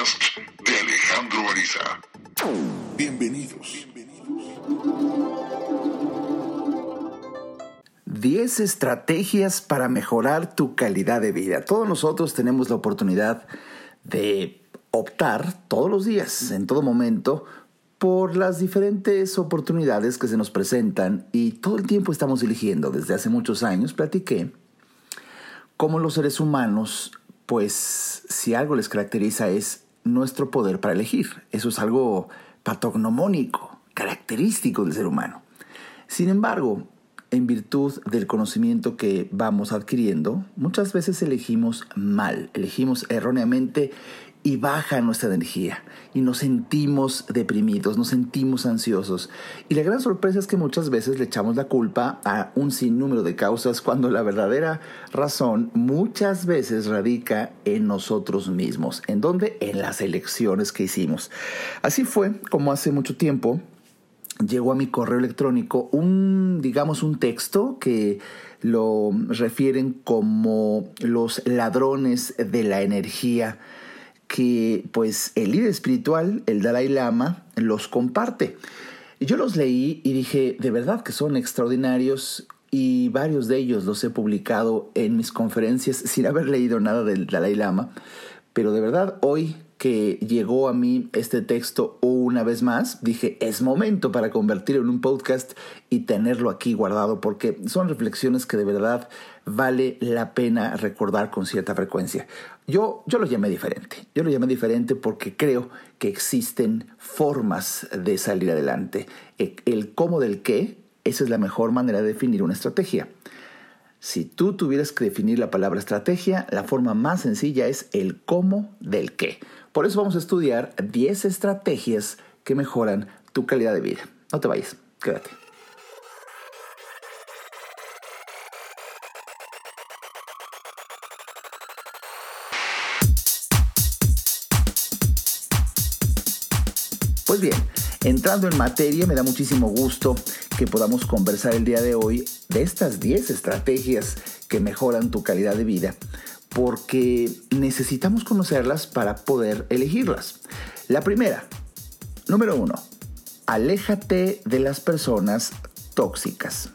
podcast de Alejandro Ariza. Bienvenidos. 10 estrategias para mejorar tu calidad de vida. Todos nosotros tenemos la oportunidad de optar todos los días, en todo momento, por las diferentes oportunidades que se nos presentan y todo el tiempo estamos eligiendo. Desde hace muchos años platiqué cómo los seres humanos, pues si algo les caracteriza es nuestro poder para elegir. Eso es algo patognomónico, característico del ser humano. Sin embargo, en virtud del conocimiento que vamos adquiriendo, muchas veces elegimos mal, elegimos erróneamente y baja nuestra energía y nos sentimos deprimidos, nos sentimos ansiosos. Y la gran sorpresa es que muchas veces le echamos la culpa a un sinnúmero de causas cuando la verdadera razón muchas veces radica en nosotros mismos. ¿En dónde? En las elecciones que hicimos. Así fue como hace mucho tiempo llegó a mi correo electrónico un, digamos, un texto que lo refieren como los ladrones de la energía que pues el líder espiritual, el Dalai Lama, los comparte. Yo los leí y dije, de verdad que son extraordinarios y varios de ellos los he publicado en mis conferencias sin haber leído nada del Dalai Lama. Pero de verdad hoy que llegó a mí este texto una vez más, dije, es momento para convertirlo en un podcast y tenerlo aquí guardado porque son reflexiones que de verdad vale la pena recordar con cierta frecuencia. Yo, yo lo llamé diferente, yo lo llamé diferente porque creo que existen formas de salir adelante. E, el cómo del qué, esa es la mejor manera de definir una estrategia. Si tú tuvieras que definir la palabra estrategia, la forma más sencilla es el cómo del qué. Por eso vamos a estudiar 10 estrategias que mejoran tu calidad de vida. No te vayas, quédate. Pues bien, entrando en materia, me da muchísimo gusto que podamos conversar el día de hoy de estas 10 estrategias que mejoran tu calidad de vida porque necesitamos conocerlas para poder elegirlas. La primera, número uno, aléjate de las personas tóxicas.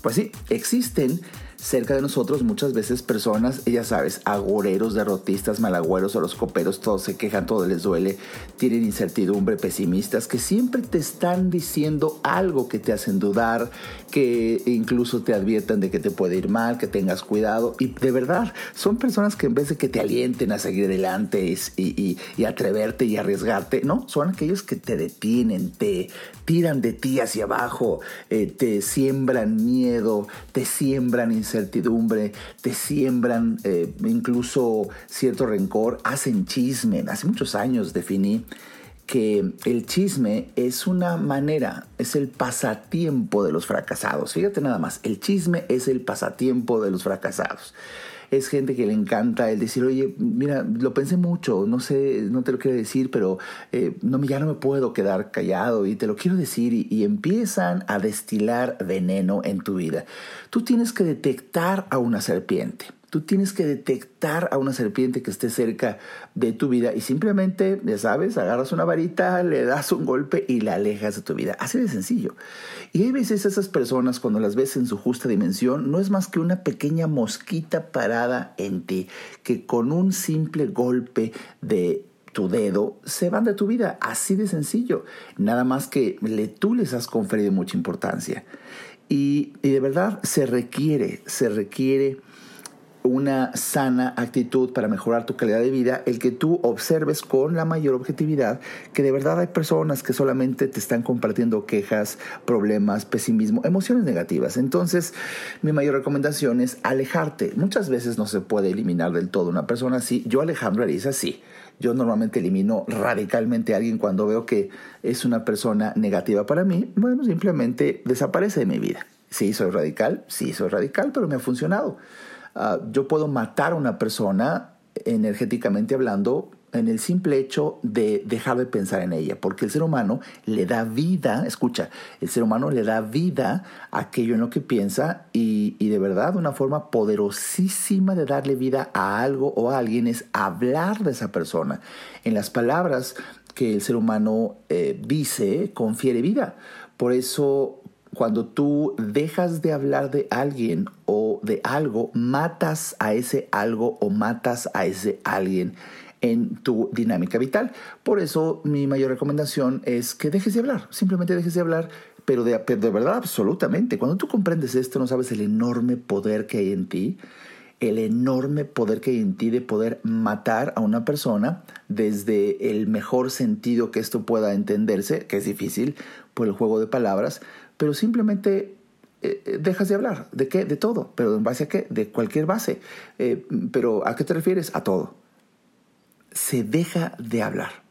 Pues sí, existen cerca de nosotros muchas veces personas, ya sabes, agoreros, derrotistas, malagüeros, horoscoperos, todos se quejan, todo les duele, tienen incertidumbre, pesimistas, que siempre te están diciendo algo que te hacen dudar, que incluso te adviertan de que te puede ir mal, que tengas cuidado. Y de verdad, son personas que en vez de que te alienten a seguir adelante y, y atreverte y arriesgarte, no, son aquellos que te detienen, te tiran de ti hacia abajo, eh, te siembran miedo, te siembran incertidumbre te siembran eh, incluso cierto rencor, hacen chisme. Hace muchos años definí que el chisme es una manera, es el pasatiempo de los fracasados. Fíjate nada más, el chisme es el pasatiempo de los fracasados es gente que le encanta el decir, oye, mira, lo pensé mucho, no sé, no te lo quiero decir, pero eh, no, ya no me puedo quedar callado y te lo quiero decir y, empiezan a destilar veneno en tu vida. Tú tienes que detectar a una serpiente. Tú tienes que detectar a una serpiente que esté cerca de tu vida y simplemente, ya sabes, agarras una varita, le das un golpe y la alejas de tu vida. Así de sencillo. Y hay veces esas personas, cuando las ves en su justa dimensión, no es más que una pequeña mosquita parada en ti, que con un simple golpe de tu dedo, se van de tu vida. Así de sencillo. Nada más que le, tú les has conferido mucha importancia. Y, y de verdad se requiere, se requiere una sana actitud para mejorar tu calidad de vida, el que tú observes con la mayor objetividad que de verdad hay personas que solamente te están compartiendo quejas, problemas, pesimismo, emociones negativas. Entonces, mi mayor recomendación es alejarte. Muchas veces no se puede eliminar del todo una persona así. Yo, Alejandro Ariza, sí. Yo normalmente elimino radicalmente a alguien cuando veo que es una persona negativa para mí. Bueno, simplemente desaparece de mi vida. Sí, soy radical, sí, soy radical, pero me ha funcionado. Ah, yo puedo matar a una persona energéticamente hablando en el simple hecho de dejar de pensar en ella, porque el ser humano le da vida, escucha, el ser humano le da vida a aquello en lo que piensa y, de verdad una forma poderosísima de darle vida a algo o a alguien es hablar de esa persona. En las palabras que el ser humano eh, dice, confiere vida. Por eso cuando tú dejas de hablar de alguien o de algo, matas a ese algo o matas a ese alguien en tu dinámica vital. Por eso mi mayor recomendación es que dejes de hablar, simplemente dejes de hablar, pero de, de verdad absolutamente. Cuando tú comprendes esto, no sabes el enorme poder que hay en ti, el enorme poder que hay en ti de poder matar a una persona desde el mejor sentido que esto pueda entenderse, que es difícil por el juego de palabras, pero simplemente eh, eh, dejas de hablar. ¿De qué? De todo. ¿Pero en base a qué? De cualquier base. Eh, pero ¿a qué te refieres? A todo se deja de hablar.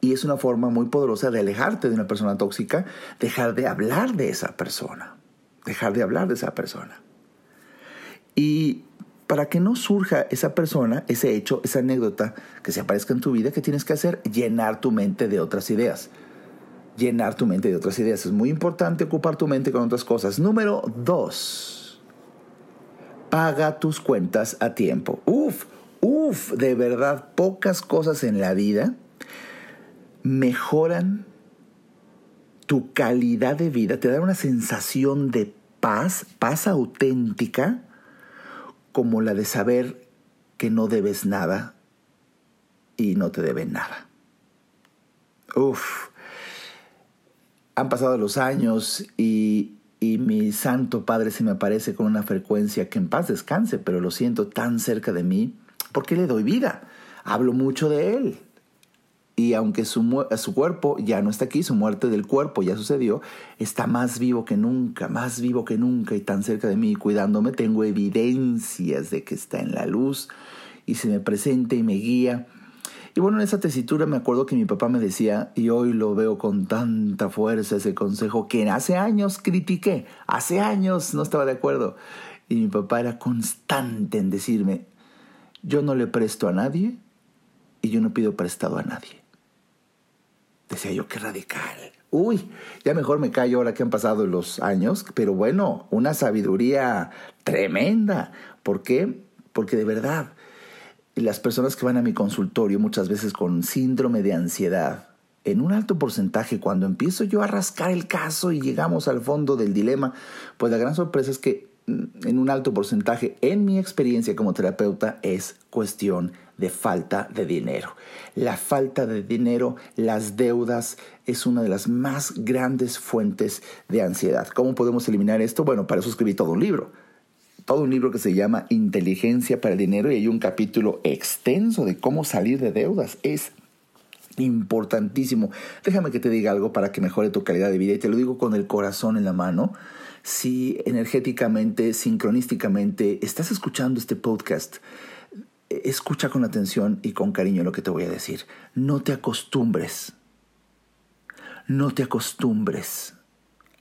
Y es una forma muy poderosa de alejarte de una persona tóxica, dejar de hablar de esa persona, dejar de hablar de esa persona. Y para que no surja esa persona, ese hecho, esa anécdota que se aparezca en tu vida, ¿qué tienes que hacer? Llenar tu mente de otras ideas. Llenar tu mente de otras ideas. Es muy importante ocupar tu mente con otras cosas. Número dos. Paga tus cuentas a tiempo. Uf, Uf, de verdad, pocas cosas en la vida mejoran tu calidad de vida, te dan una sensación de paz, paz auténtica, como la de saber que no debes nada y no te deben nada. Uf, han pasado los años y, y mi Santo Padre se me aparece con una frecuencia que en paz descanse, pero lo siento tan cerca de mí porque le doy vida. Hablo mucho de él. Y aunque su, su, cuerpo ya no está aquí, su muerte del cuerpo ya sucedió, está más vivo que nunca, más vivo que nunca y tan cerca de mí, cuidándome. Tengo evidencias de que está en la luz y se me presenta y me guía. Y bueno, en esa tesitura me acuerdo que mi papá me decía, y hoy lo veo con tanta fuerza ese consejo que hace años critiqué, hace años no estaba de acuerdo. Y mi papá era constante en decirme, yo no le presto a nadie y yo no pido prestado a nadie. Decía yo, qué radical. Uy, ya mejor me callo ahora que han pasado los años, pero bueno, una sabiduría tremenda. ¿Por qué? Porque de verdad, las personas que van a mi consultorio muchas veces con síndrome de ansiedad, en un alto porcentaje, cuando empiezo yo a rascar el caso y llegamos al fondo del dilema, pues la gran sorpresa es que en un alto porcentaje, en mi experiencia como terapeuta, es cuestión de falta de dinero. La falta de dinero, las deudas, es una de las más grandes fuentes de ansiedad. ¿Cómo podemos eliminar esto? Bueno, para eso escribí todo un libro. Todo un libro que se llama Inteligencia para el Dinero y hay un capítulo extenso de cómo salir de deudas. Es importantísimo. Déjame que te diga algo para que mejore tu calidad de vida y te lo digo con el corazón en la mano si energéticamente, sincronísticamente estás escuchando este podcast, escucha con atención y con cariño lo que te voy a decir. No te acostumbres, no te acostumbres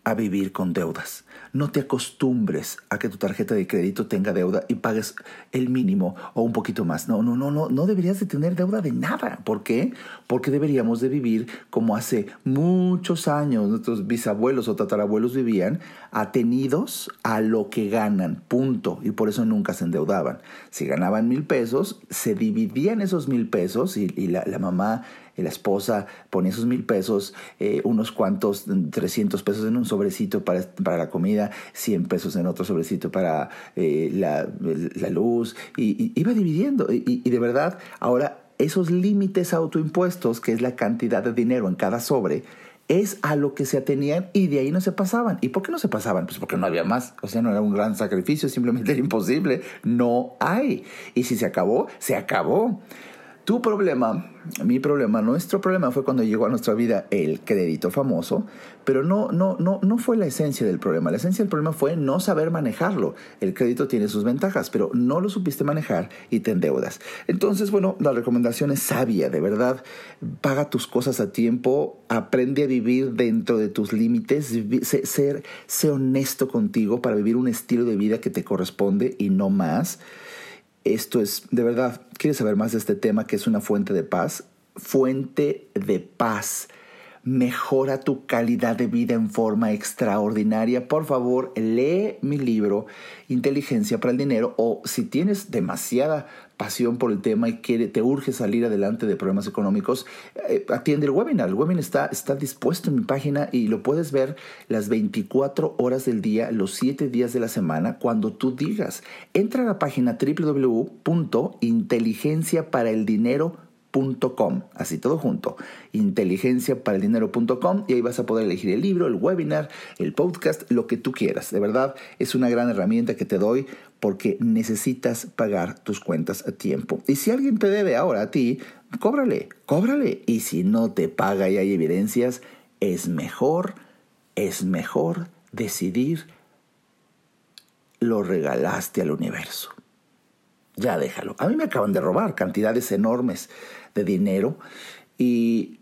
a vivir con deudas. No te acostumbres a que tu tarjeta de crédito tenga deuda y pagues el mínimo o un poquito más. No, no, no, no, no deberías de tener deuda de nada. ¿Por qué? Porque deberíamos de vivir como hace muchos años nuestros bisabuelos o tatarabuelos vivían, atenidos a lo que ganan, punto. Y por eso nunca se endeudaban. Si ganaban mil pesos, se dividían esos mil pesos y, la, la mamá la esposa ponía esos mil pesos, eh, unos cuantos, 300 pesos en un sobrecito para, para, la comida, 100 pesos en otro sobrecito para eh, la, la, luz, y, iba dividiendo. Y, y de verdad, ahora esos límites autoimpuestos, que es la cantidad de dinero en cada sobre, es a lo que se atenían y de ahí no se pasaban. ¿Y por qué no se pasaban? Pues porque no había más. O sea, no era un gran sacrificio, simplemente era imposible. No hay. Y si se acabó, se acabó. Tu problema, mi problema, nuestro problema fue cuando llegó a nuestra vida el crédito famoso, pero no, no, no, no fue la esencia del problema. La esencia del problema fue no saber manejarlo. El crédito tiene sus ventajas, pero no lo supiste manejar y te endeudas. Entonces, bueno, la recomendación es sabia, de verdad. Paga tus cosas a tiempo, aprende a vivir dentro de tus límites, ser, sé honesto contigo para vivir un estilo de vida que te corresponde y no más. Esto es, de verdad, ¿Quieres saber más de este tema que es una fuente de paz? Fuente de paz mejora tu calidad de vida en forma extraordinaria, por favor, lee mi libro Inteligencia para el Dinero o si tienes demasiada pasión por el tema y quiere, te urge salir adelante de problemas económicos, eh, atiende el webinar. El webinar está, está dispuesto en mi página y lo puedes ver las 24 horas del día, los 7 días de la semana, cuando tú digas. Entra a la página www.inteligenciaparaeldinero.com así todo junto, inteligenciaparaldinero.com y ahí vas a poder elegir el libro, el webinar, el podcast, lo que tú quieras. De verdad, es una gran herramienta que te doy porque necesitas pagar tus cuentas a tiempo. Y si alguien te debe ahora a ti, cóbrale, cóbrale. Y si no te paga y hay evidencias, es mejor, es mejor decidir lo regalaste al universo. Ya déjalo. A mí me acaban de robar cantidades enormes de dinero y,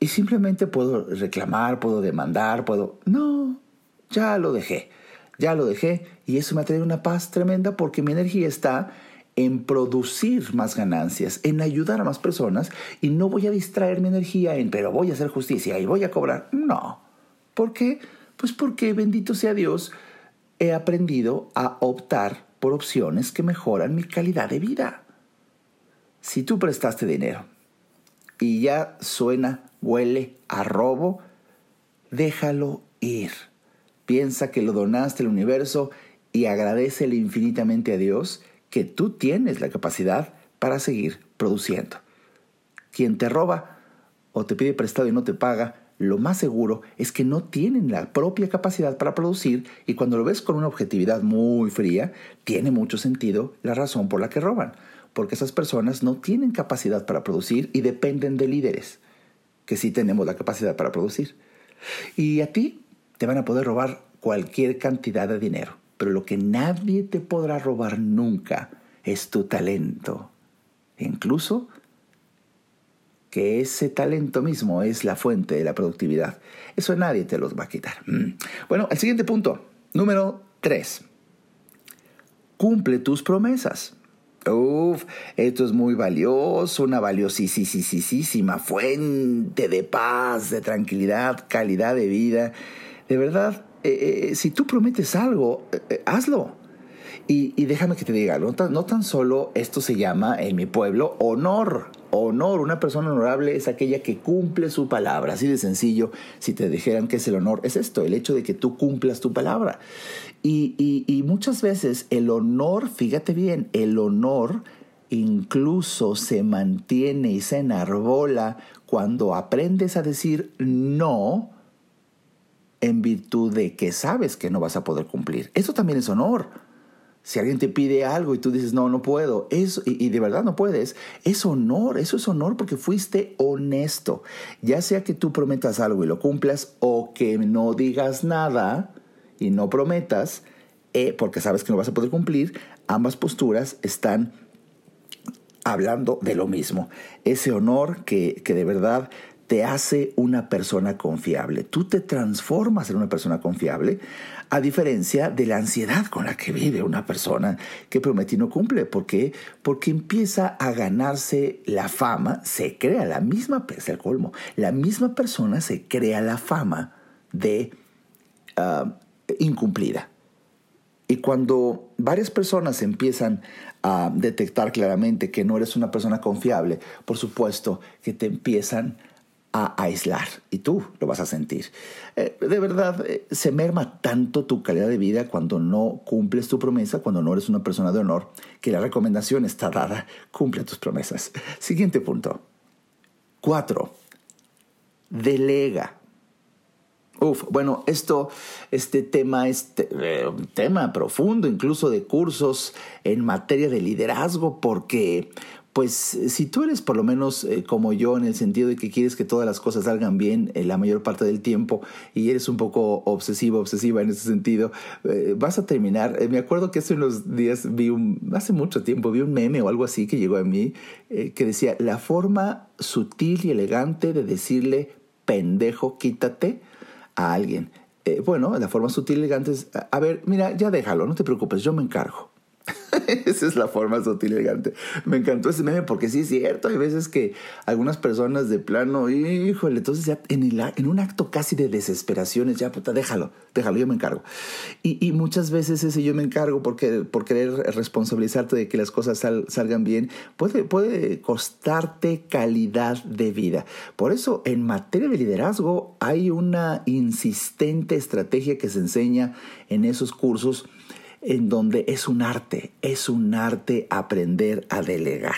y simplemente puedo reclamar, puedo demandar, puedo... No, ya lo dejé, ya lo dejé y eso me ha traído una paz tremenda porque mi energía está en producir más ganancias, en ayudar a más personas y no voy a distraer mi energía en, pero voy a hacer justicia y voy a cobrar. No. ¿Por qué? Pues porque, bendito sea Dios, he aprendido a optar por opciones que mejoran mi calidad de vida. Si tú prestaste dinero y ya suena, huele a robo, déjalo ir. Piensa que lo donaste al universo y agradecele infinitamente a Dios que tú tienes la capacidad para seguir produciendo. Quien te roba o te pide prestado y no te paga, lo más seguro es que no tienen la propia capacidad para producir y cuando lo ves con una objetividad muy fría, tiene mucho sentido la razón por la que roban porque esas personas no tienen capacidad para producir y dependen de líderes, que sí tenemos la capacidad para producir. Y a ti te van a poder robar cualquier cantidad de dinero, pero lo que nadie te podrá robar nunca es tu talento. incluso que ese talento mismo es la fuente de la productividad. Eso nadie te los va a quitar. Mm. Bueno, el siguiente punto, número 3. Cumple tus promesas. Uf, esto es muy valioso, una valiosísima fuente de paz, de tranquilidad, calidad de vida. De verdad, eh, eh, si tú prometes algo, eh, hazlo. Y, déjame que te diga, no no tan solo esto se llama en mi pueblo honor. Honor, una persona honorable es aquella que cumple su palabra. Así de sencillo, si te dijeran que es el honor, es esto, el hecho de que tú cumplas tu palabra. Y, y muchas veces el honor, fíjate bien, el honor incluso se mantiene y se enarbola cuando aprendes a decir no en virtud de que sabes que no vas a poder cumplir. Eso también es honor. Si alguien te pide algo y tú dices, no, no puedo, eso, y, de verdad no puedes, es honor, eso es honor porque fuiste honesto. Ya sea que tú prometas algo y lo cumplas o que no digas nada y no prometas, eh, porque sabes que no vas a poder cumplir, ambas posturas están hablando de lo mismo. Ese honor que, que de verdad te hace una persona confiable. Tú te transformas en una persona confiable, a diferencia de la ansiedad con la que vive una persona que promete y no cumple. ¿Por qué? Porque empieza a ganarse la fama, se crea la misma, es el colmo, la misma persona se crea la fama de ah, incumplida. Y cuando varias personas empiezan a detectar claramente que no eres una persona confiable, por supuesto que te empiezan a aislar y tú lo vas a sentir. Eh, de verdad, eh, se merma tanto tu calidad de vida cuando no cumples tu promesa, cuando no eres una persona de honor, que la recomendación está dada, cumple tus promesas. Siguiente punto. Cuatro, delega. Uf, bueno, esto, este tema es eh, un tema profundo, incluso de cursos en materia de liderazgo, porque pues si tú eres por lo menos eh, como yo en el sentido de que quieres que todas las cosas salgan bien eh, la mayor parte del tiempo y eres un poco obsesivo, obsesiva en ese sentido, eh, vas a terminar. me acuerdo que hace unos días vi un, hace mucho tiempo, vi un meme o algo así que llegó a mí que decía, la forma sutil y elegante de decirle pendejo, quítate a alguien. bueno, la forma sutil y elegante es, a ver, mira, ya déjalo, no te preocupes, yo me encargo. Esa es la forma sutil y elegante. Me encantó ese meme porque sí es cierto. Hay veces que algunas personas de plano, híjole, entonces ya en, el, en un acto casi de desesperación es ya, puta, déjalo, déjalo, yo me encargo. Y, y muchas veces ese yo me encargo porque, por querer responsabilizarte de que las cosas salgan bien, puede, puede costarte calidad de vida. Por eso, en materia de liderazgo, hay una insistente estrategia que se enseña en esos cursos en donde es un arte, es un arte aprender a delegar.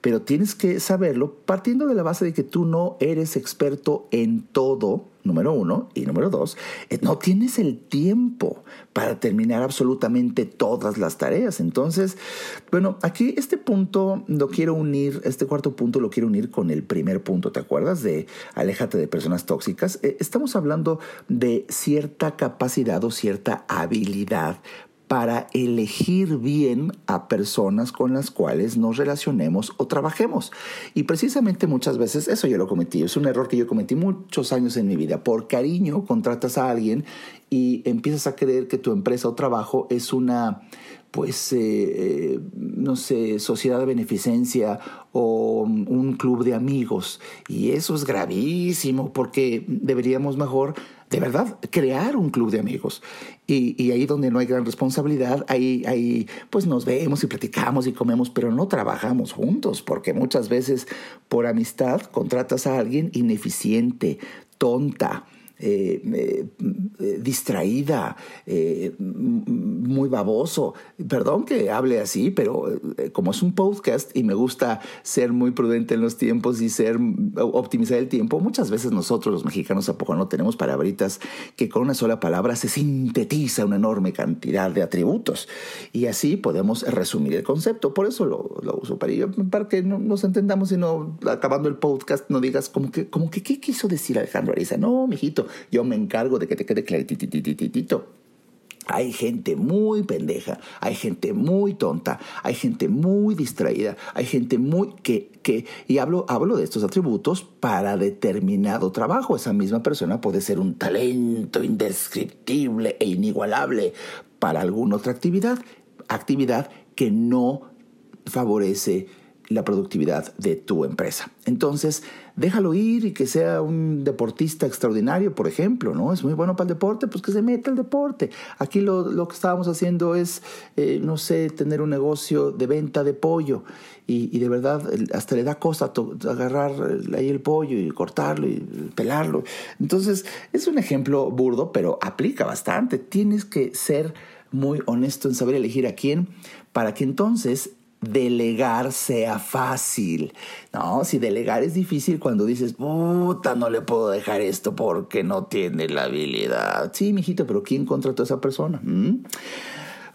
Pero tienes que saberlo partiendo de la base de que tú no eres experto en todo, número uno, y número dos, eh, no tienes el tiempo para terminar absolutamente todas las tareas. Entonces, bueno, aquí este punto lo quiero unir, este cuarto punto lo quiero unir con el primer punto, ¿te acuerdas? De aléjate de personas tóxicas. Eh, estamos hablando de cierta capacidad o cierta habilidad para elegir bien a personas con las cuales nos relacionemos o trabajemos. Y precisamente muchas veces eso yo lo cometí, es un error que yo cometí muchos años en mi vida. Por cariño contratas a alguien y empiezas a creer que tu empresa o trabajo es una pues, eh, eh, no sé, sociedad de beneficencia o un club de amigos. Y eso es gravísimo porque deberíamos mejor de verdad, crear un club de amigos. Y, ahí donde no hay gran responsabilidad, ahí, ahí pues nos vemos y platicamos y comemos, pero no trabajamos juntos, porque muchas veces por amistad contratas a alguien ineficiente, tonta, eh, eh, eh, distraída, muy baboso. Perdón que hable así, pero como es un podcast y me gusta ser muy prudente en los tiempos y ser optimizar el tiempo, muchas veces nosotros los mexicanos a poco no tenemos palabritas que con una sola palabra se sintetiza una enorme cantidad de atributos y así podemos resumir el concepto. Por eso lo, uso para, para que no, nos entendamos y no acabando el podcast no digas como que, como que ¿qué quiso decir Alejandro Ariza? No, mijito, yo me encargo de que te quede clarititititito. Hay gente muy pendeja, hay gente muy tonta, hay gente muy distraída, hay gente muy que, que y hablo, hablo de estos atributos para determinado trabajo. Esa misma persona puede ser un talento indescriptible e inigualable para alguna otra actividad, actividad que no favorece la productividad de tu empresa. Entonces, déjalo ir y que sea un deportista extraordinario, por ejemplo, ¿no? Es muy bueno para el deporte, pues que se meta al deporte. Aquí lo, que estábamos haciendo es, eh, no sé, tener un negocio de venta de pollo y, de verdad hasta le da cosa agarrar ahí el pollo y cortarlo y pelarlo. Entonces, es un ejemplo burdo, pero aplica bastante. Tienes que ser muy honesto en saber elegir a quién para que entonces delegar sea fácil. No, si delegar es difícil cuando dices, puta, no le puedo dejar esto porque no tiene la habilidad. Sí, mijito, pero ¿quién contrató a esa persona? ¿Mm?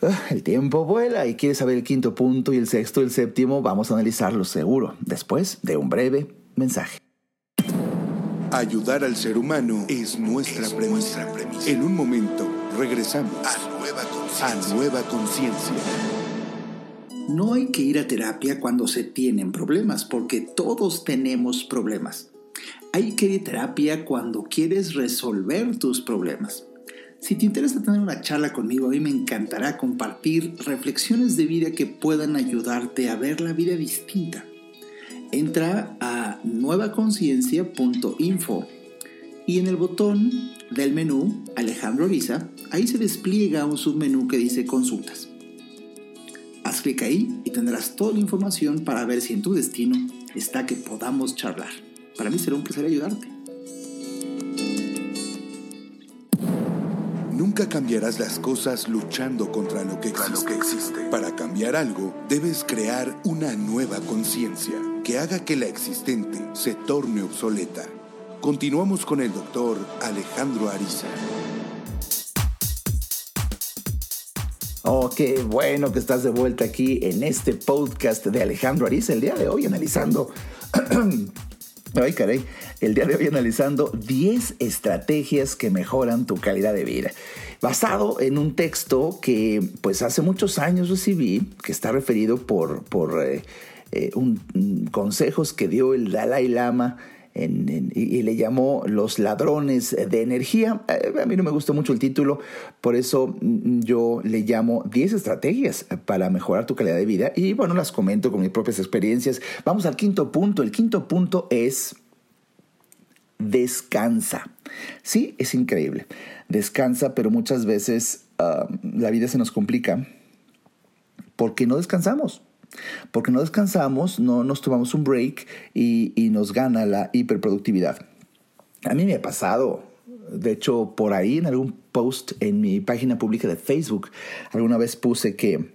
Ah, el tiempo vuela y quieres saber el quinto punto y el sexto y el séptimo, vamos a analizarlo seguro, después de un breve mensaje. Ayudar al ser humano es nuestra, premisa. En un momento, regresamos a Nueva Conciencia. No hay que ir a terapia cuando se tienen problemas, porque todos tenemos problemas. Hay que ir a terapia cuando quieres resolver tus problemas. Si te interesa tener una charla conmigo, a mí me encantará compartir reflexiones de vida que puedan ayudarte a ver la vida distinta. Entra a nuevaconciencia.info y en el botón del menú Alejandro Ariza, ahí se despliega un submenú que dice consultas. Clic ahí y tendrás toda la información para ver si en tu destino está que podamos charlar. Para mí será un placer ayudarte. Nunca cambiarás las cosas luchando contra lo que existe. Para cambiar algo, debes crear una nueva conciencia que haga que la existente se torne obsoleta. Continuamos con el doctor Alejandro Ariza. Oh, qué bueno que estás de vuelta aquí en este podcast de Alejandro Ariza el día de hoy analizando... Ay, caray. El día de hoy analizando 10 estrategias que mejoran tu calidad de vida. Basado en un texto que pues hace muchos años recibí, que está referido por, por eh, eh, un, consejos que dio el Dalai Lama y, le llamó Los ladrones de energía. Eh, a mí no me gustó mucho el título, por eso mm, yo le llamo 10 estrategias para mejorar tu calidad de vida y bueno, las comento con mis propias experiencias. Vamos al quinto punto. El quinto punto es descansa. Sí, es increíble. Descansa, pero muchas veces ah, la vida se nos complica porque no descansamos. Porque no descansamos, no nos tomamos un break y, nos gana la hiperproductividad. A mí me ha pasado, de hecho, por ahí en algún post en mi página pública de Facebook, alguna vez puse que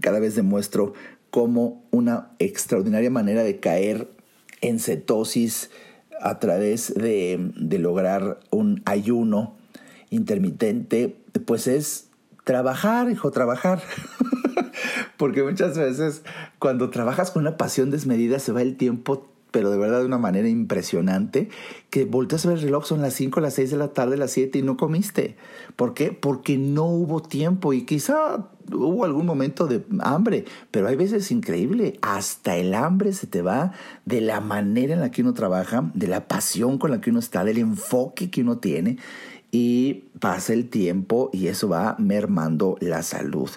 cada vez demuestro cómo una extraordinaria manera de caer en cetosis a través de, de lograr un ayuno intermitente, pues es trabajar, hijo, trabajar. Porque muchas veces cuando trabajas con una pasión desmedida se va el tiempo pero de verdad de una manera impresionante, que volteas a ver el reloj, son las 5, las 6 de la tarde, las 7 y no comiste. ¿Por qué? Porque no hubo tiempo y quizá hubo algún momento de hambre, pero hay veces increíble, hasta el hambre se te va de la manera en la que uno trabaja, de la pasión con la que uno está, del enfoque que uno tiene y pasa el tiempo y eso va mermando la salud.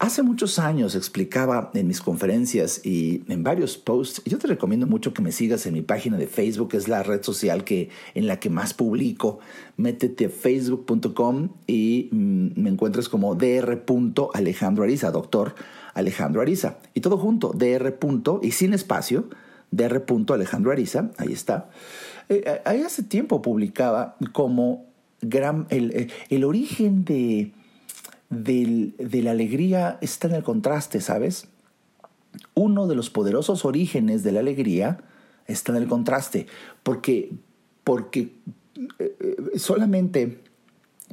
Hace muchos años explicaba en mis conferencias y en varios posts, yo te recomiendo mucho que me sigas en mi página de Facebook, es la red social que, en la que más publico. Métete a facebook.com y mm, me encuentras como dr. Alejandro Ariza, doctor Alejandro Ariza. Y todo junto, dr. y sin espacio, dr. Alejandro Ariza, ahí está. Eh, eh, ahí hace tiempo publicaba como gran, el, el origen de de la alegría está en el contraste, ¿sabes? Uno de los poderosos orígenes de la alegría está en el contraste, porque, porque eh, eh, solamente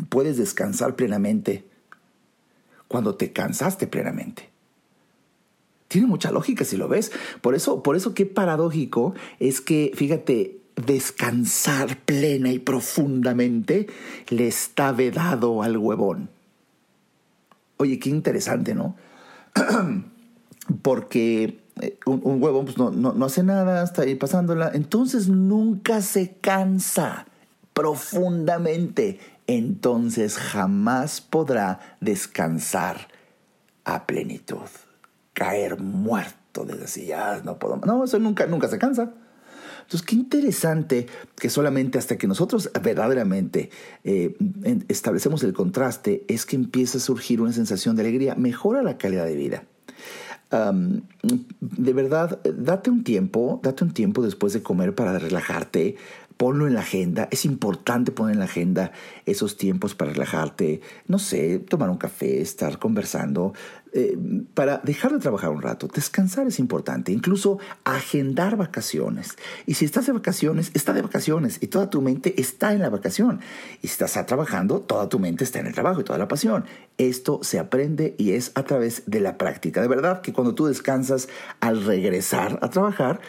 puedes descansar plenamente cuando te cansaste plenamente. Tiene mucha lógica si lo ves. Por eso, por eso qué paradójico es que, fíjate, descansar plena y profundamente le está vedado al huevón. Oye, qué interesante, ¿no? Porque eh, un, huevo pues, no, no, hace nada, está ahí pasándola, entonces nunca se cansa profundamente, entonces jamás podrá descansar a plenitud, caer muerto desde así, ya no puedo, no, eso nunca, nunca se cansa. Entonces, qué interesante que solamente hasta que nosotros verdaderamente eh, establecemos el contraste es que empieza a surgir una sensación de alegría, mejora la calidad de vida. de verdad, date un tiempo, date un tiempo después de comer para relajarte, ponlo en la agenda. Es importante poner en la agenda esos tiempos para relajarte. No sé, tomar un café, estar conversando, eh, para dejar de trabajar un rato. Descansar es importante. Incluso agendar vacaciones. Y si estás de vacaciones, está de vacaciones y toda tu mente está en la vacación. Y si estás trabajando, toda tu mente está en el trabajo y toda la pasión. Esto se aprende y es a través de la práctica. De verdad que cuando tú descansas al regresar a trabajar,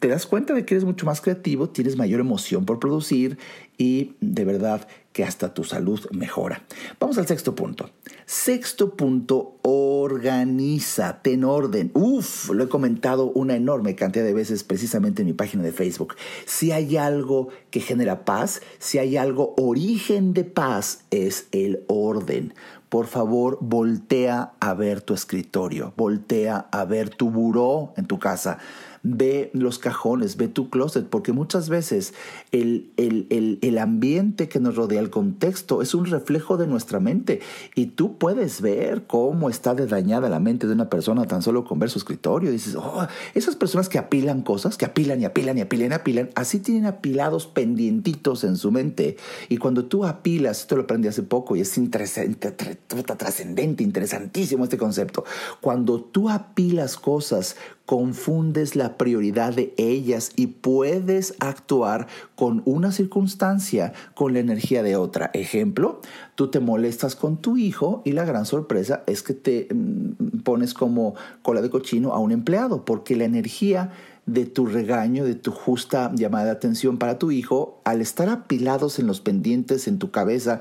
te das cuenta de que eres mucho más creativo, tienes mayor emoción por producir y de verdad que hasta tu salud mejora. Vamos al sexto punto. Sexto punto, organízate en orden. Uf, lo he comentado una enorme cantidad de veces precisamente en mi página de Facebook. Si hay algo que genera paz, si hay algo origen de paz, es el orden por favor, voltea a ver tu escritorio, voltea a ver tu buró en tu casa ve los cajones, ve tu closet, porque muchas veces el, el, ambiente que nos rodea, el contexto, es un reflejo de nuestra mente. Y tú puedes ver cómo está de dañada la mente de una persona tan solo con ver su escritorio. dices, oh, esas personas que apilan cosas, que apilan y apilan y apilan y apilan, así tienen apilados pendientitos en su mente. Y cuando tú apilas, esto lo aprendí hace poco y es trascendente, interesantísimo este concepto. Cuando tú apilas cosas confundes la prioridad de ellas y puedes actuar con una circunstancia con la energía de otra. Ejemplo, tú te molestas con tu hijo y la gran sorpresa es que te mm, pones como cola de cochino a un empleado porque la energía de tu regaño, de tu justa llamada de atención para tu hijo, al estar apilados en los pendientes en tu cabeza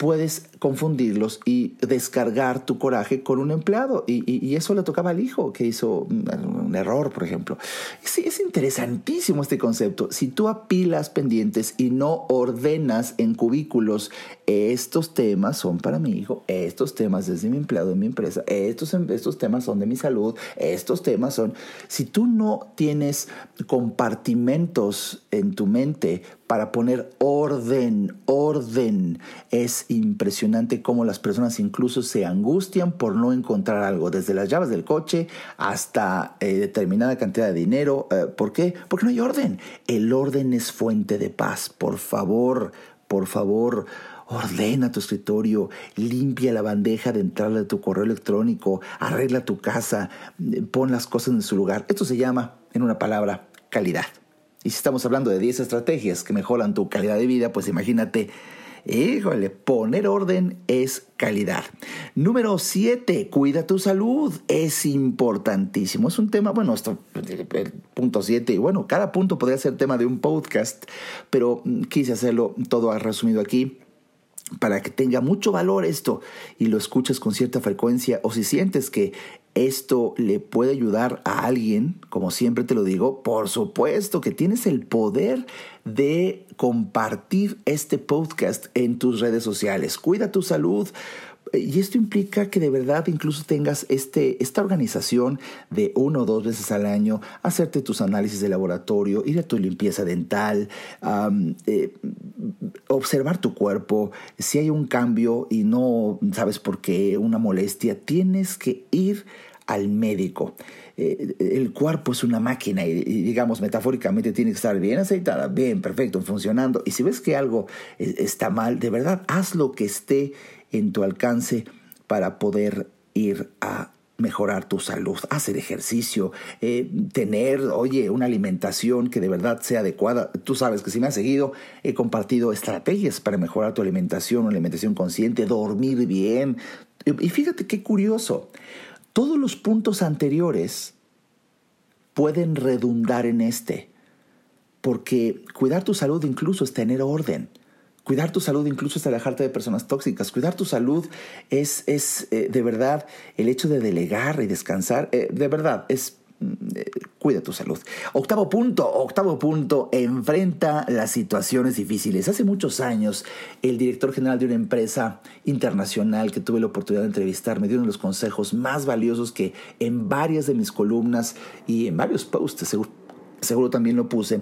puedes confundirlos y descargar tu coraje con un empleado. Y, eso le tocaba al hijo que hizo un, error, por ejemplo. Sí, es interesantísimo este concepto. Si tú apilas pendientes y no ordenas en cubículos, estos temas son para mi hijo, estos temas es de mi empleado en mi empresa, estos, estos temas son de mi salud, estos temas son... Si tú no tienes compartimentos en tu mente para poner orden, orden. Es impresionante cómo las personas incluso se angustian por no encontrar algo, desde las llaves del coche hasta eh, determinada cantidad de dinero. Eh, ¿Por qué? Porque no hay orden. El orden es fuente de paz. Por favor, por favor. Ordena tu escritorio, limpia la bandeja de entrada de tu correo electrónico, arregla tu casa, pon las cosas en su lugar. Esto se llama, en una palabra, calidad. Y si estamos hablando de 10 estrategias que mejoran tu calidad de vida, pues imagínate, híjole, poner orden es calidad. Número 7, cuida tu salud. Es importantísimo. Es un tema, bueno, esto, el punto 7, bueno, cada punto podría ser tema de un podcast, pero mm, quise hacerlo todo resumido aquí para que tenga mucho valor esto y lo escuches con cierta frecuencia o si sientes que esto le puede ayudar a alguien, como siempre te lo digo, por supuesto que tienes el poder de compartir este podcast en tus redes sociales. Cuida tu salud, y esto implica que de verdad incluso tengas este, esta organización de uno o dos veces al año, hacerte tus análisis de laboratorio, ir a tu limpieza dental, eh, observar tu cuerpo. Si hay un cambio y no sabes por qué, una molestia, tienes que ir al médico. Eh, el cuerpo es una máquina y, digamos metafóricamente tiene que estar bien aceitada, bien, perfecto, funcionando. Y si ves que algo eh, está mal, de verdad haz lo que esté en tu alcance para poder ir a mejorar tu salud, hacer ejercicio, eh, tener, oye, una alimentación que de verdad sea adecuada. Tú sabes que si me has seguido, he compartido estrategias para mejorar tu alimentación, una alimentación consciente, dormir bien. Y fíjate qué curioso, todos los puntos anteriores pueden redundar en este, porque cuidar tu salud incluso es tener orden. Cuidar tu salud incluso es alejarte de personas tóxicas. Cuidar tu salud es, es eh, de verdad el hecho de delegar y descansar. Eh, de verdad, es mm, eh, cuida tu salud. Octavo punto, octavo punto, enfrenta las situaciones difíciles. Hace muchos años, el director general de una empresa internacional que tuve la oportunidad de entrevistar me dio uno de los consejos más valiosos que en varias de mis columnas y en varios posts, seguro seguro también lo puse.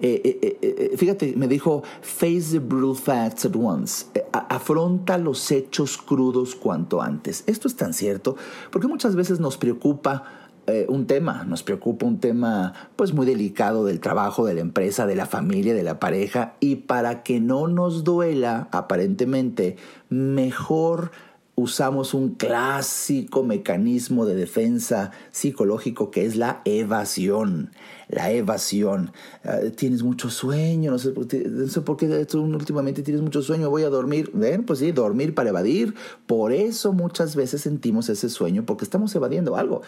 Eh, eh, eh, fíjate, me dijo, face the brutal facts at once. afronta los hechos crudos cuanto antes. Esto es tan cierto porque muchas veces nos preocupa un tema, nos preocupa un tema pues muy delicado del trabajo, de la empresa, de la familia, de la pareja y para que no nos duela aparentemente, mejor usamos un clásico mecanismo de defensa psicológico que es la evasión. La evasión. Ah, tienes mucho sueño, no sé, por qué tú últimamente tienes mucho sueño, voy a dormir. Ven, pues sí, dormir para evadir. Por eso muchas veces sentimos ese sueño, porque estamos evadiendo algo.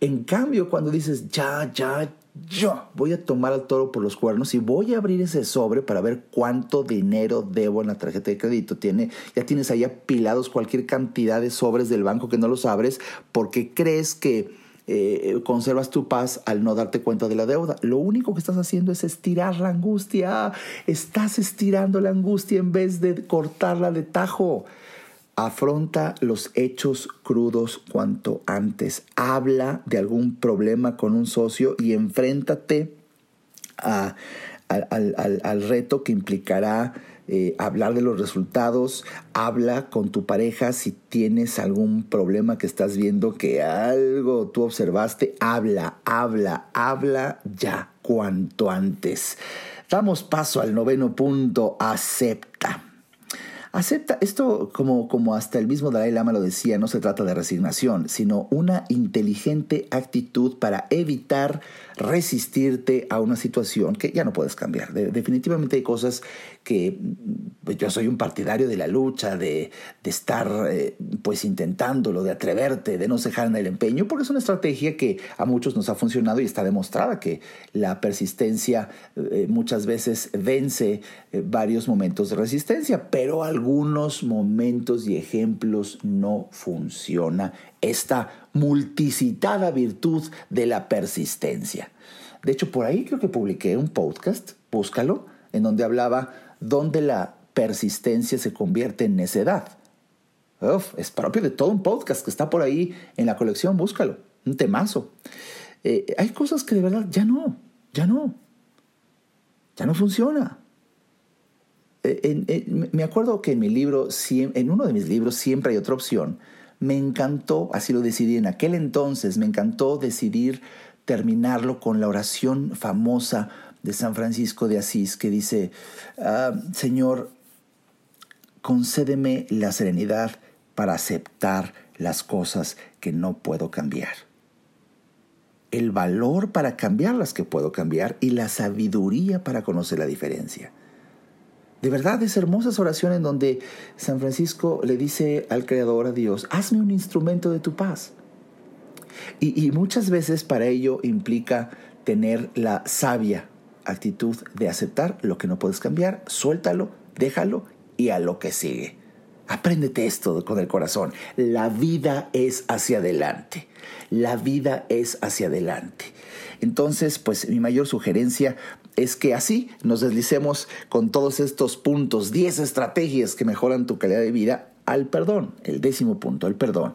En cambio, cuando dices, ya, ya, yo voy a tomar al toro por los cuernos y voy a abrir ese sobre para ver cuánto dinero debo en la tarjeta de crédito. Tiene, ya tienes ahí apilados cualquier cantidad de sobres del banco que no los abres porque crees que eh, conservas tu paz al no darte cuenta de la deuda. Lo único que estás haciendo es estirar la angustia. Estás estirando la angustia en vez de cortarla de tajo. Afronta los hechos crudos cuanto antes. Habla de algún problema con un socio y enfréntate al, reto que implicará eh, hablar de los resultados. Habla con tu pareja si tienes algún problema que estás viendo que algo tú observaste. Habla, habla, habla ya cuanto antes. Damos paso al noveno punto. Acepta. Acepta, esto como, como hasta el mismo Dalai Lama lo decía, no se trata de resignación, sino una inteligente actitud para evitar resistirte a una situación que ya no puedes cambiar. definitivamente hay cosas que pues, yo soy un partidario de la lucha, de, estar eh, pues intentándolo, de atreverte, de no cejar en el empeño, porque es una estrategia que a muchos nos ha funcionado y está demostrada que la persistencia eh, muchas veces vence eh, varios momentos de resistencia, pero algo algunos momentos y ejemplos no funciona esta multicitada virtud de la persistencia. De hecho, por ahí creo que publiqué un podcast, búscalo, en donde hablaba donde la persistencia se convierte en necedad. es propio de todo un podcast que está por ahí en la colección, búscalo, un temazo. Eh, hay cosas que de verdad ya no, ya no, ya no funciona. Me acuerdo que en mi libro, en uno de mis libros siempre hay otra opción. Me encantó, así lo decidí en aquel entonces, me encantó decidir terminarlo con la oración famosa de San Francisco de Asís que dice, ah, Señor, concédeme la serenidad para aceptar las cosas que no puedo cambiar. El valor para cambiar las que puedo cambiar y la sabiduría para conocer la diferencia. De verdad es hermosa esa oración en donde San Francisco le dice al Creador, a Dios, hazme un instrumento de tu paz. Y, y muchas veces para ello implica tener la sabia actitud de aceptar lo que no puedes cambiar, suéltalo, déjalo y a lo que sigue. Apréndete esto con el corazón. La vida es hacia adelante. La vida es hacia adelante. Entonces, pues mi mayor sugerencia es que así nos deslicemos con todos estos puntos, 10 estrategias que mejoran tu calidad de vida al perdón, el décimo punto, el perdón.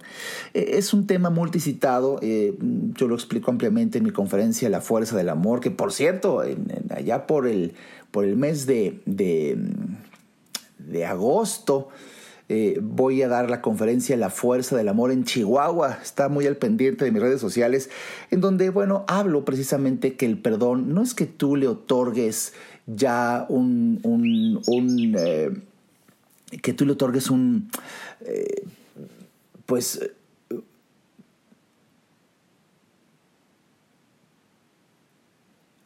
Eh, es un tema multicitado, eh, yo lo explico ampliamente en mi conferencia La Fuerza del Amor, que por cierto, allá por el, por el mes de, de, agosto, eh, voy a dar la conferencia La Fuerza del Amor en Chihuahua. Está muy al pendiente de mis redes sociales, en donde, bueno, hablo precisamente que el perdón no es que tú le otorgues ya un, un, un que tú le otorgues un, eh, pues,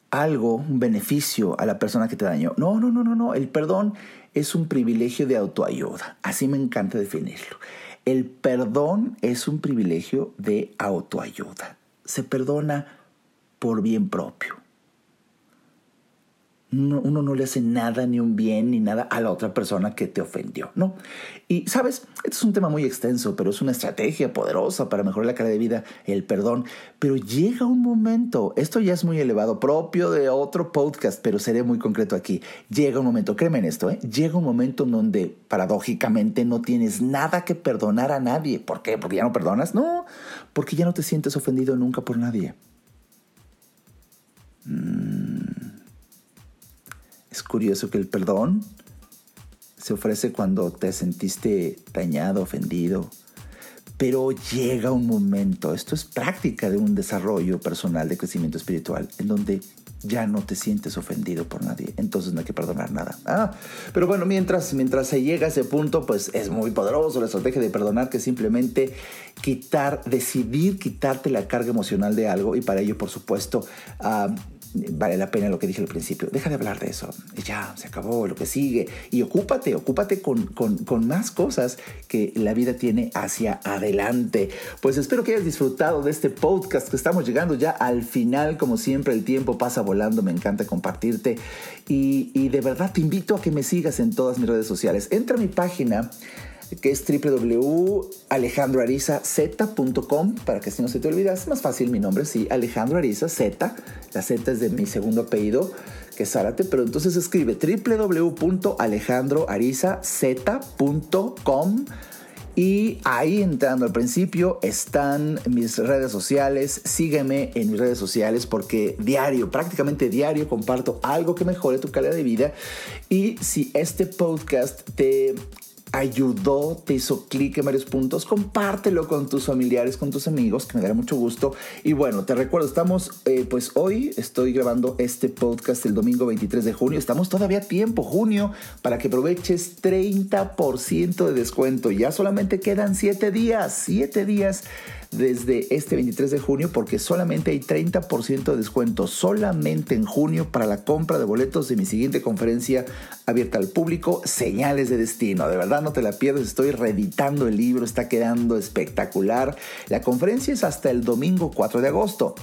algo, un beneficio a la persona que te dañó. No, no, no, no, no. El perdón es un privilegio de autoayuda. Así me encanta definirlo. El perdón es un privilegio de autoayuda. Se perdona por bien propio uno no le hace nada, ni un bien, ni nada a la otra persona que te ofendió, ¿no? Y, ¿sabes? Este es un tema muy extenso, pero es una estrategia poderosa para mejorar la calidad de vida, el perdón. Pero llega un momento, esto ya es muy elevado, propio de otro podcast, pero seré muy concreto aquí. Llega un momento, créeme en esto, ¿eh? Llega un momento en donde, paradójicamente, no tienes nada que perdonar a nadie. ¿Por qué? ¿Porque ya no perdonas? No, porque ya no te sientes ofendido nunca por nadie. Mmm es curioso que el perdón se ofrece cuando te sentiste dañado, ofendido, pero llega un momento, esto es práctica de un desarrollo personal de crecimiento espiritual, en donde ya no te sientes ofendido por nadie, entonces no hay que perdonar nada. Ah, pero bueno, mientras, mientras se llega a ese punto, pues es muy poderoso la estrategia de perdonar, que simplemente quitar, decidir quitarte la carga emocional de algo y para ello, por supuesto, ah, vale la pena lo que dije al principio. Deja de hablar de eso. Ya, se acabó lo que sigue. Y ocúpate, ocúpate con, con, más cosas que la vida tiene hacia adelante. Pues espero que hayas disfrutado de este podcast que estamos llegando ya al final. Como siempre, el tiempo pasa volando. Me encanta compartirte. Y, y de verdad te invito a que me sigas en todas mis redes sociales. Entra a mi página que es www.alejandroarizaz.com para que si no se te olvida, es más fácil mi nombre, sí, Alejandro Ariza Z, la Z es de mi segundo apellido, que es Zárate, pero entonces escribe www.alejandroarizaz.com y ahí entrando al principio están mis redes sociales. Sígueme en mis redes sociales porque diario, prácticamente diario, comparto algo que mejore tu calidad de vida. Y si este podcast te ayudó, te hizo clic en varios puntos, compártelo con tus familiares, con tus amigos, que me dará mucho gusto. Y bueno, te recuerdo, estamos, eh, pues hoy estoy grabando este podcast el domingo 23 de junio. Estamos todavía a tiempo, junio, para que aproveches 30% de descuento. Ya solamente quedan 7 días, 7 días desde este 23 de junio porque solamente hay 30% de descuento solamente en junio para la compra de boletos de mi siguiente conferencia abierta al público, Señales de Destino. De verdad no te la pierdas, estoy reeditando el libro, está quedando espectacular. La conferencia es hasta el domingo 4 de agosto,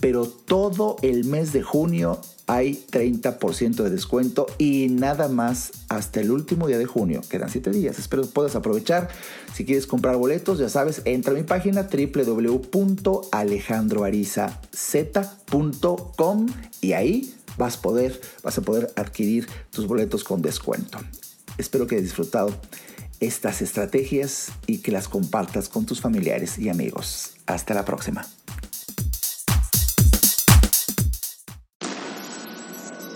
pero todo el mes de junio hay 30% de descuento y nada más hasta el último día de junio. Quedan 7 días. Espero que puedas aprovechar. Si quieres comprar boletos, ya sabes, entra a mi página www.alejandroarizaz.com y ahí vas, poder, vas a poder adquirir tus boletos con descuento. Espero que hayas disfrutado estas estrategias y que las compartas con tus familiares y amigos. Hasta la próxima.